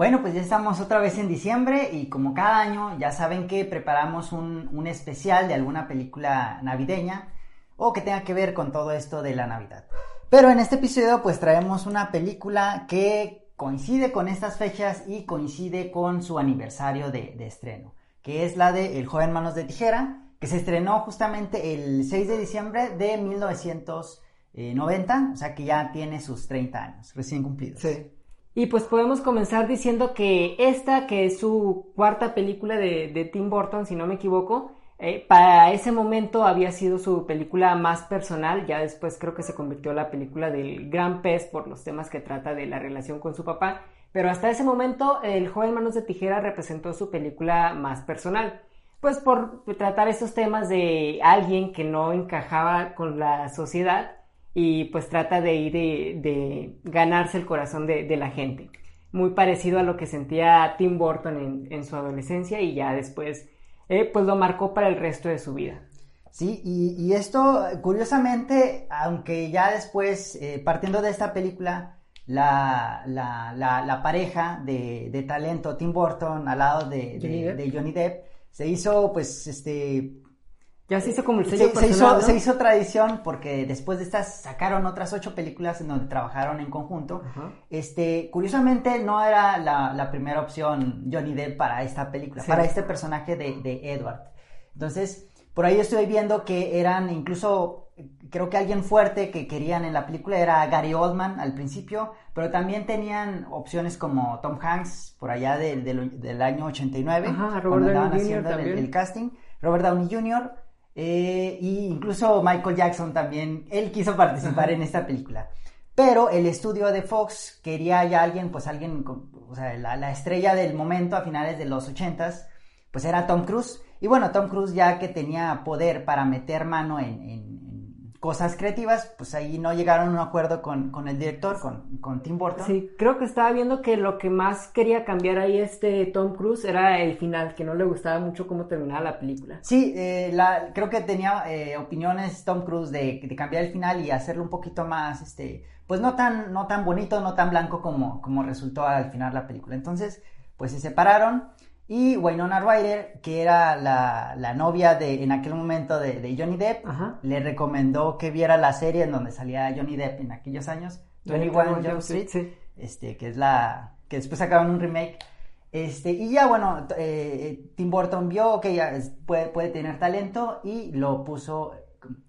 Bueno, pues ya estamos otra vez en diciembre y como cada año ya saben que preparamos un, un, especial de alguna película navideña o que tenga que ver con todo esto de la Navidad. Pero en este episodio pues traemos una película que coincide con estas fechas y coincide con su aniversario de, de estreno, que es la de El joven manos de tijera, que se estrenó justamente el 6 de diciembre de 1990, o sea que ya tiene sus 30 años recién cumplidos. Sí. Y pues podemos comenzar diciendo que esta, que es su cuarta película de, de Tim Burton, si no me equivoco, eh, para ese momento había sido su película más personal, ya después creo que se convirtió en la película del gran pez por los temas que trata de la relación con su papá, pero hasta ese momento El joven manos de tijera representó su película más personal, pues por tratar estos temas de alguien que no encajaba con la sociedad y pues trata de ir de, de ganarse el corazón de, de, la gente. Muy parecido a lo que sentía Tim Burton en, en su adolescencia y ya después eh, pues lo marcó para el resto de su vida. Sí, y, y esto curiosamente, aunque ya después, eh, partiendo de esta película, la, la, la, la pareja de, de, talento Tim Burton al lado de de Johnny Depp se hizo pues este ya se hizo como el sello se, personal, se, hizo, ¿no? se hizo tradición porque después de estas sacaron otras ocho películas en donde trabajaron en conjunto. Este, curiosamente no era la, la, primera opción Johnny Depp para esta película, sí. para este personaje de, de, Edward. Entonces, por ahí estoy viendo que eran incluso, creo que alguien fuerte que querían en la película era Gary Oldman al principio, pero también tenían opciones como Tom Hanks por allá de, de, del año 89, Ajá, cuando estaban haciendo el, el casting. Robert Downey Jr., eh, y incluso Michael Jackson también, él quiso participar en esta película. Pero el estudio de Fox quería ya alguien, pues alguien, o sea, la, la estrella del momento a finales de los ochentas, pues era Tom Cruise. Y bueno, Tom Cruise ya que tenía poder para meter mano en, en, cosas creativas, pues ahí no llegaron a un acuerdo con, con el director, con, con, Tim Burton. Sí, creo que estaba viendo que lo que más quería cambiar ahí este Tom Cruise era el final, que no le gustaba mucho cómo terminaba la película. Sí, eh, la, creo que tenía eh, opiniones Tom Cruise de, de, cambiar el final y hacerlo un poquito más, este, pues no tan, no tan bonito, no tan blanco como, como resultó al final la película. Entonces, pues se separaron. Y Winona Ryder, que era la, la, novia de, en aquel momento de, de Johnny Depp, Ajá. le recomendó que viera la serie en donde salía Johnny Depp en aquellos años, 21 Jump Street, sí. este, que es la, que después sacaron un remake. Este, y ya bueno, eh, Tim Burton vio que ya puede, puede tener talento y lo puso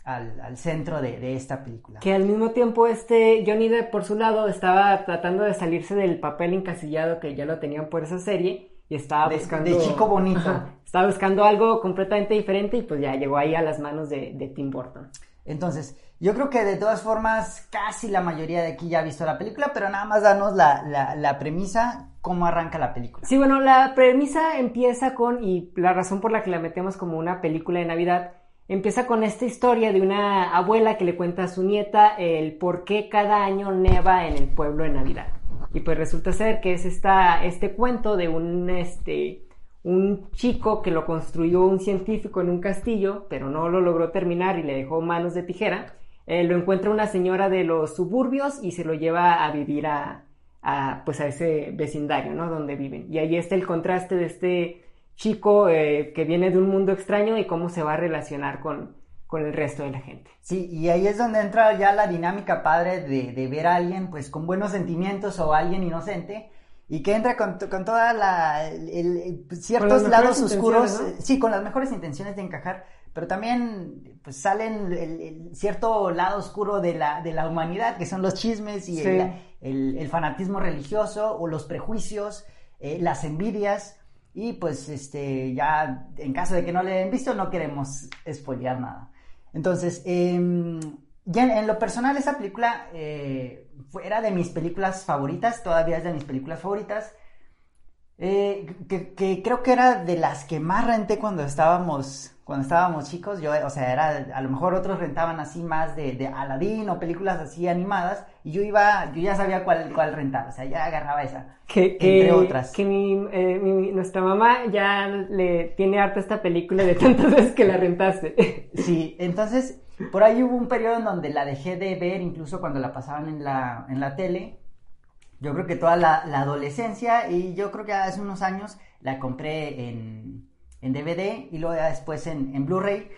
al, al centro de, de, esta película. Que al mismo tiempo este Johnny Depp por su lado estaba tratando de salirse del papel encasillado que ya lo tenían por esa serie y estaba de, buscando... De chico bonito. Ajá, estaba buscando algo completamente diferente y pues ya llegó ahí a las manos de, de, Tim Burton. Entonces, yo creo que de todas formas casi la mayoría de aquí ya ha visto la película, pero nada más danos la, la, la premisa, cómo arranca la película. Sí, bueno, la premisa empieza con, y la razón por la que la metemos como una película de Navidad, empieza con esta historia de una abuela que le cuenta a su nieta el por qué cada año neva en el pueblo en Navidad. Y pues resulta ser que es esta, este cuento de un, este, un chico que lo construyó un científico en un castillo, pero no lo logró terminar y le dejó manos de tijera. Eh, lo encuentra una señora de los suburbios y se lo lleva a vivir a, a, pues a ese vecindario, ¿no? Donde viven. Y ahí está el contraste de este chico eh, que viene de un mundo extraño y cómo se va a relacionar con, con el resto de la gente. Sí, y ahí es donde entra ya la dinámica padre de, de ver a alguien pues con buenos sentimientos o a alguien inocente y que entra con, con toda la el, el, ciertos lados oscuros, ¿no? sí, con las mejores intenciones de encajar, pero también pues salen el, cierto lado oscuro de la, de la humanidad, que son los chismes y sí. el, fanatismo religioso o los prejuicios, eh, las envidias. Y pues este ya en caso de que no le hayan visto no queremos spoilear nada. Entonces, eh, ya en, en, lo personal esa película, eh, era de mis películas favoritas, todavía es de mis películas favoritas. Eh, que, creo que era de las que más renté cuando estábamos cuando estábamos chicos, yo, o sea, era, a lo mejor otros rentaban así más de, de Aladdin o películas así animadas, y yo iba, yo ya sabía cuál, cuál rentar, o sea, ya agarraba esa, que, entre otras. Que eh, mi, nuestra mamá ya le tiene harta esta película de tantas veces que la rentaste. Sí, entonces, por ahí hubo un periodo en donde la dejé de ver, incluso cuando la pasaban en la, en la tele, yo creo que toda la, la adolescencia, y yo creo que hace unos años la compré en en DVD y luego después en, Blu-ray.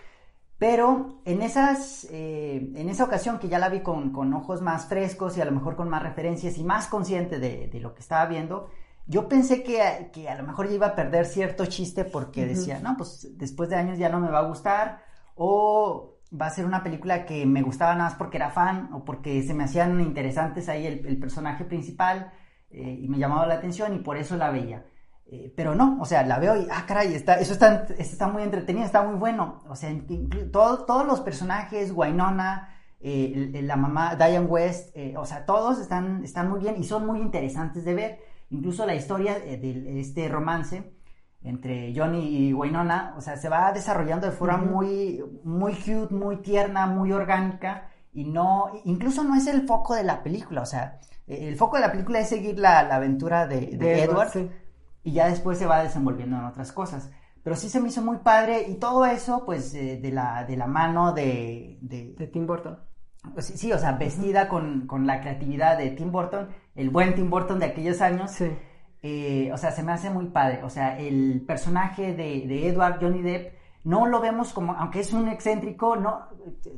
Pero en, esas, eh, en esa ocasión que ya la vi con, ojos más frescos y a lo mejor con más referencias y más consciente de, lo que estaba viendo, yo pensé que, a lo mejor ya iba a perder cierto chiste porque decía, no, pues después de años ya no me va a gustar o va a ser una película que me gustaba nada más porque era fan o porque se me hacían interesantes ahí el, personaje principal eh, y me llamaba la atención y por eso la veía. Eh, pero no, o sea, la veo y, ah, caray, está, eso está, está muy entretenido, está muy bueno. O sea, todos los personajes, Wainona, eh, la mamá, Diane West, eh, o sea, todos están, están muy bien y son muy interesantes de ver. Incluso la historia de este romance entre Johnny y Wainona, o sea, se va desarrollando de forma muy, muy cute, muy tierna, muy orgánica y no, incluso no es el foco de la película, o sea, el foco de la película es seguir la, aventura de, Edward, y ya después se va desenvolviendo en otras cosas. Pero sí se me hizo muy padre y todo eso, pues, eh, de, la, de la mano de... De, Tim Burton. Pues, sí, o sea, vestida con, la creatividad de Tim Burton, el buen Tim Burton de aquellos años. Sí. Eh, o sea, se me hace muy padre. O sea, el personaje de, de, Edward Johnny Depp no lo vemos como, aunque es un excéntrico, no,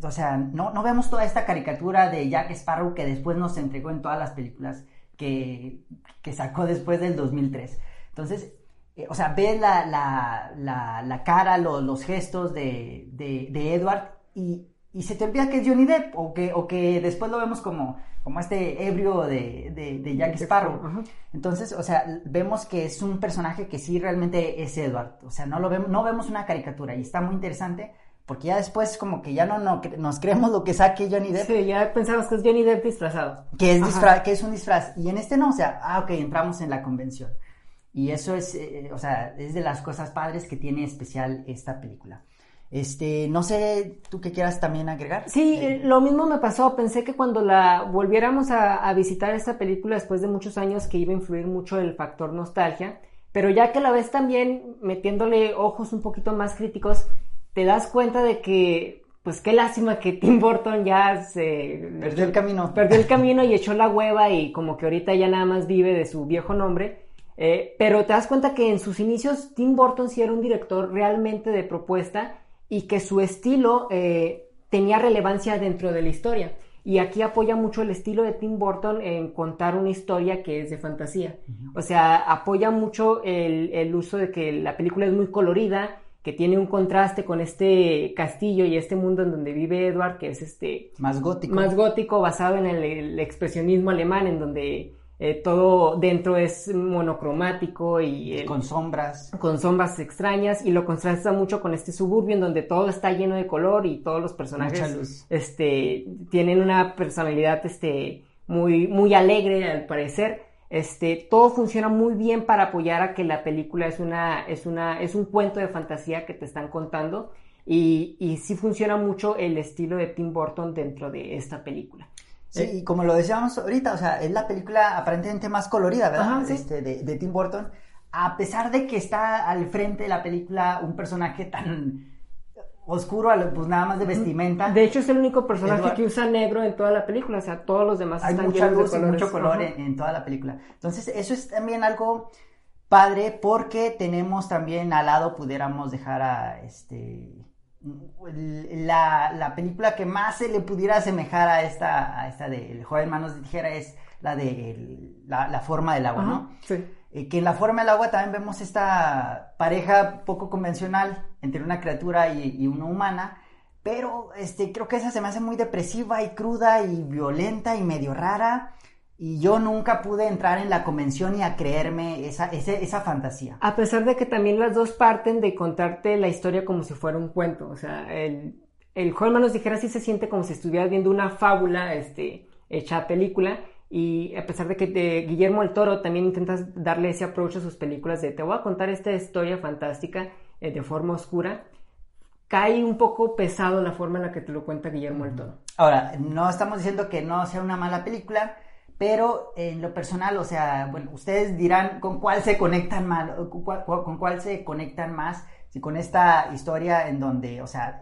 o sea, no, no vemos toda esta caricatura de Jack Sparrow que después nos entregó en todas las películas que, que sacó después del 2003. Entonces, eh, o sea, ves la, la, la, cara, los gestos de, de, Edward y, y, se te olvida que es Johnny Depp o que, o que después lo vemos como, como este ebrio de, de Jack Sparrow. Entonces, o sea, vemos que es un personaje que sí realmente es Edward. O sea, no, lo vemos, no vemos una caricatura y está muy interesante. Porque ya después como que ya no, no nos creemos lo que saque Johnny Depp. Sí, ya pensamos que es Johnny Depp disfrazado. Que es, que es un disfraz. Y en este no, o sea, ah, ok, entramos en la convención. Y eso es, eh, o sea, es de las cosas padres que tiene especial esta película. Este, no sé, ¿tú qué quieras también agregar? Sí, eh, lo mismo me pasó. Pensé que cuando la volviéramos a, visitar esta película después de muchos años que iba a influir mucho el factor nostalgia, pero ya que la ves también metiéndole ojos un poquito más críticos, te das cuenta de que, pues qué lástima que Tim Burton ya se... Perdió el camino. Perdió el camino y echó la hueva y como que ahorita ya nada más vive de su viejo nombre eh, pero te das cuenta que en sus inicios Tim Burton sí era un director realmente de propuesta y que su estilo eh, tenía relevancia dentro de la historia. Y aquí apoya mucho el estilo de Tim Burton en contar una historia que es de fantasía. O sea, apoya mucho el, el, uso de que la película es muy colorida, que tiene un contraste con este castillo y este mundo en donde vive Edward, que es este... Más gótico. Más gótico, basado en el expresionismo alemán, en donde eh, todo dentro es monocromático y... con sombras. Con sombras extrañas y lo contrasta mucho con este suburbio en donde todo está lleno de color y todos los personajes este, tienen una personalidad este, muy, muy alegre al parecer. Este, todo funciona muy bien para apoyar a que la película es una, es una, es un cuento de fantasía que te están contando y, y sí funciona mucho el estilo de Tim Burton dentro de esta película. Sí, y como lo decíamos ahorita, o sea, es la película aparentemente más colorida, ¿verdad? este, de, Tim Burton. A pesar de que está al frente de la película un personaje tan oscuro, pues nada más de vestimenta. De hecho, es el único personaje que usa negro en toda la película, o sea, todos los demás Hay mucha luz y mucho color en, toda la película. Entonces, eso es también algo padre porque tenemos también al lado, pudiéramos dejar a este la, la, película que más se le pudiera asemejar a esta, a esta de El joven manos de tijera es la de la, forma del agua, ¿no? Sí. Eh, que en la forma del agua también vemos esta pareja poco convencional entre una criatura y, y una humana, pero este, creo que esa se me hace muy depresiva y cruda y violenta y medio rara. Y yo nunca pude entrar en la convención y a creerme esa, esa, fantasía. A pesar de que también las dos parten de contarte la historia como si fuera un cuento. O sea, el, el Holman nos dijera si se siente como si estuviera viendo una fábula este, hecha película. y a pesar de que Guillermo el Toro también intenta darle ese approach a sus películas de te voy a contar esta historia fantástica eh, de forma oscura, cae un poco pesado la forma en la que te lo cuenta Guillermo el Toro. Ahora, no estamos diciendo que no sea una mala película, pero en lo personal, o sea, bueno, ustedes dirán con cuál se conectan más, con cuál se conectan más, si con esta historia en donde, o sea,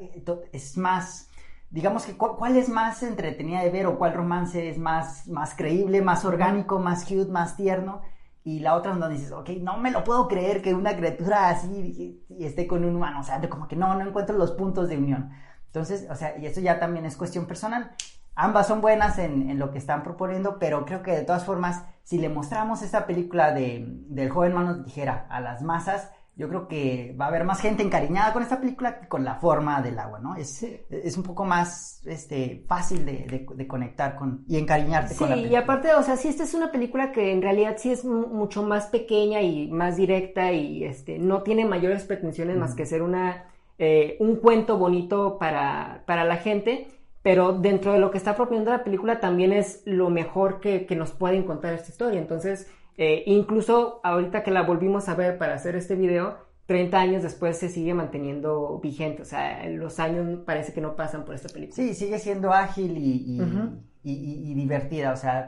es más, digamos que cuál, es más entretenida de ver o cuál romance es más, más creíble, más orgánico, más cute, más tierno. Y la otra donde dices, ok, no me lo puedo creer que una criatura así y esté con un humano, o sea, como que no, no encuentro los puntos de unión. Entonces, o sea, y eso ya también es cuestión personal. Ambas son buenas en, lo que están proponiendo, pero creo que de todas formas, si le mostramos esta película de, del joven mano de tijera a las masas, yo creo que va a haber más gente encariñada con esta película que con la forma del agua, ¿no? Es, es un poco más este, fácil de, conectar con y encariñarte con la película. y aparte, o sea, sí, esta es una película que en realidad sí es mucho más pequeña y más directa y este, no tiene mayores pretensiones más que ser una, eh, un cuento bonito para, para la gente pero dentro de lo que está proponiendo la película también es lo mejor que, nos puede contar esta historia. Entonces, eh, incluso ahorita que la volvimos a ver para hacer este video, 30 años después se sigue manteniendo vigente. O sea, los años parece que no pasan por esta película. Sí, sigue siendo ágil y, y, divertida. O sea,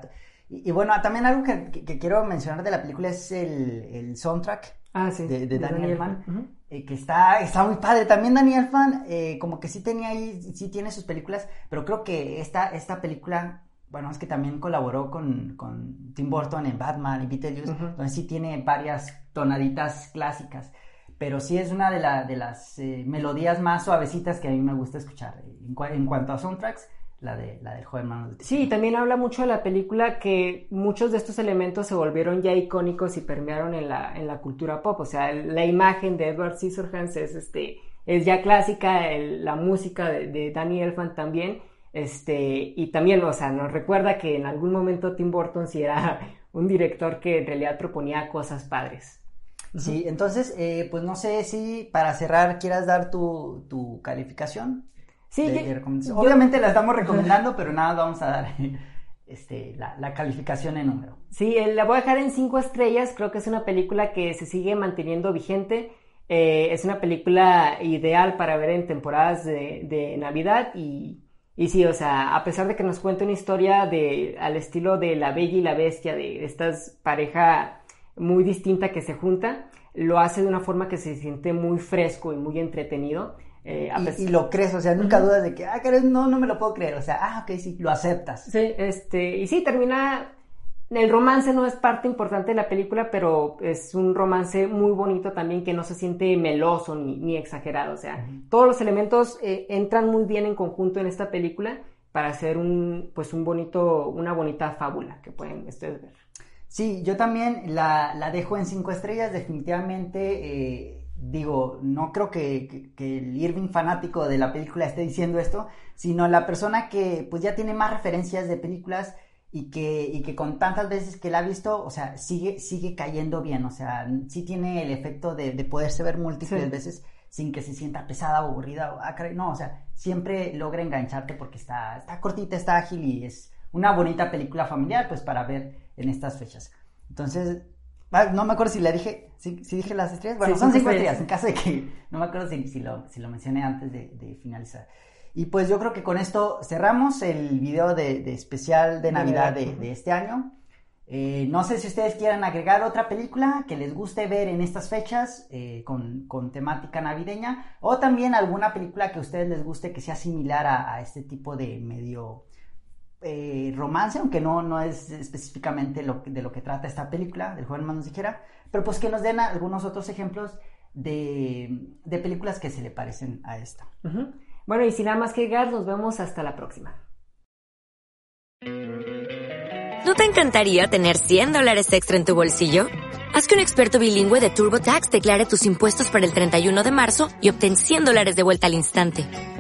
y, bueno, también algo que, quiero mencionar de la película es el, soundtrack ah, de, Daniel Mann. Eh, que está, está muy padre. También Daniel Fan, eh, como que sí tenía ahí, sí tiene sus películas, pero creo que esta, esta película, bueno, es que también colaboró con, con Tim Burton en Batman y Beetlejuice, entonces sí tiene varias tonaditas clásicas, pero sí es una de, de las eh, melodías más suavecitas que a mí me gusta escuchar. En, en cuanto a soundtracks, la, de, la del joven Manos de Sí, también habla mucho de la película que muchos de estos elementos se volvieron ya icónicos y permearon en la, en la cultura pop. O sea, la imagen de Edward Scissorhands es, este, es ya clásica, la música de, Danny Elfman también. Este, y también, o sea, nos recuerda que en algún momento Tim Burton sí era un director que en realidad proponía cosas padres. Sí, entonces, eh, pues no sé si para cerrar quieras dar tu, tu calificación. Sí, Obviamente la estamos recomendando, pero nada, vamos a dar este, la, calificación en número. Sí, la voy a dejar en cinco estrellas. Creo que es una película que se sigue manteniendo vigente. Eh, es una película ideal para ver en temporadas de, Navidad y, y, sí, o sea, a pesar de que nos cuenta una historia de, al estilo de La Bella y la Bestia, de esta pareja muy distinta que se junta, lo hace de una forma que se siente muy fresco y muy entretenido. Eh, y, lo crees, o sea, nunca dudas de que, ah, no, no me lo puedo creer, o sea, ah, ok, sí, lo aceptas. Sí, este, y sí, termina, el romance no es parte importante de la película, pero es un romance muy bonito también que no se siente meloso ni, ni exagerado, o sea, todos los elementos eh, entran muy bien en conjunto en esta película para hacer un, pues un bonito, una bonita fábula que pueden ustedes ver. Sí, yo también la, la dejo en cinco estrellas, definitivamente, eh, digo, no creo que, el Irving fanático de la película esté diciendo esto, sino la persona que pues ya tiene más referencias de películas y que, y que con tantas veces que la ha visto, o sea, sigue, sigue cayendo bien, o sea, sí tiene el efecto de, poderse ver múltiples veces sin que se sienta pesada o aburrida, no, o sea, siempre logra engancharte porque está, está cortita, está ágil y es una bonita película familiar, pues para ver en estas fechas. Entonces, no me acuerdo si le dije, si, dije las estrellas. Bueno, son cinco estrellas, en caso de que no me acuerdo si, lo, si lo, mencioné antes de, finalizar. Y pues yo creo que con esto cerramos el video de, especial de Navidad de, este año. Eh, no sé si ustedes quieran agregar otra película que les guste ver en estas fechas eh, con, con, temática navideña o también alguna película que a ustedes les guste que sea similar a este tipo de medio eh, romance, aunque no, no es específicamente lo, de lo que trata esta película, del joven manos dijera, pero pues que nos den algunos otros ejemplos de, películas que se le parecen a esta. Bueno, y sin nada más que llegar, nos vemos hasta la próxima. ¿No te encantaría tener 100 dólares extra en tu bolsillo? Haz que un experto bilingüe de TurboTax declare tus impuestos para el 31 de marzo y obtén 100 dólares de vuelta al instante.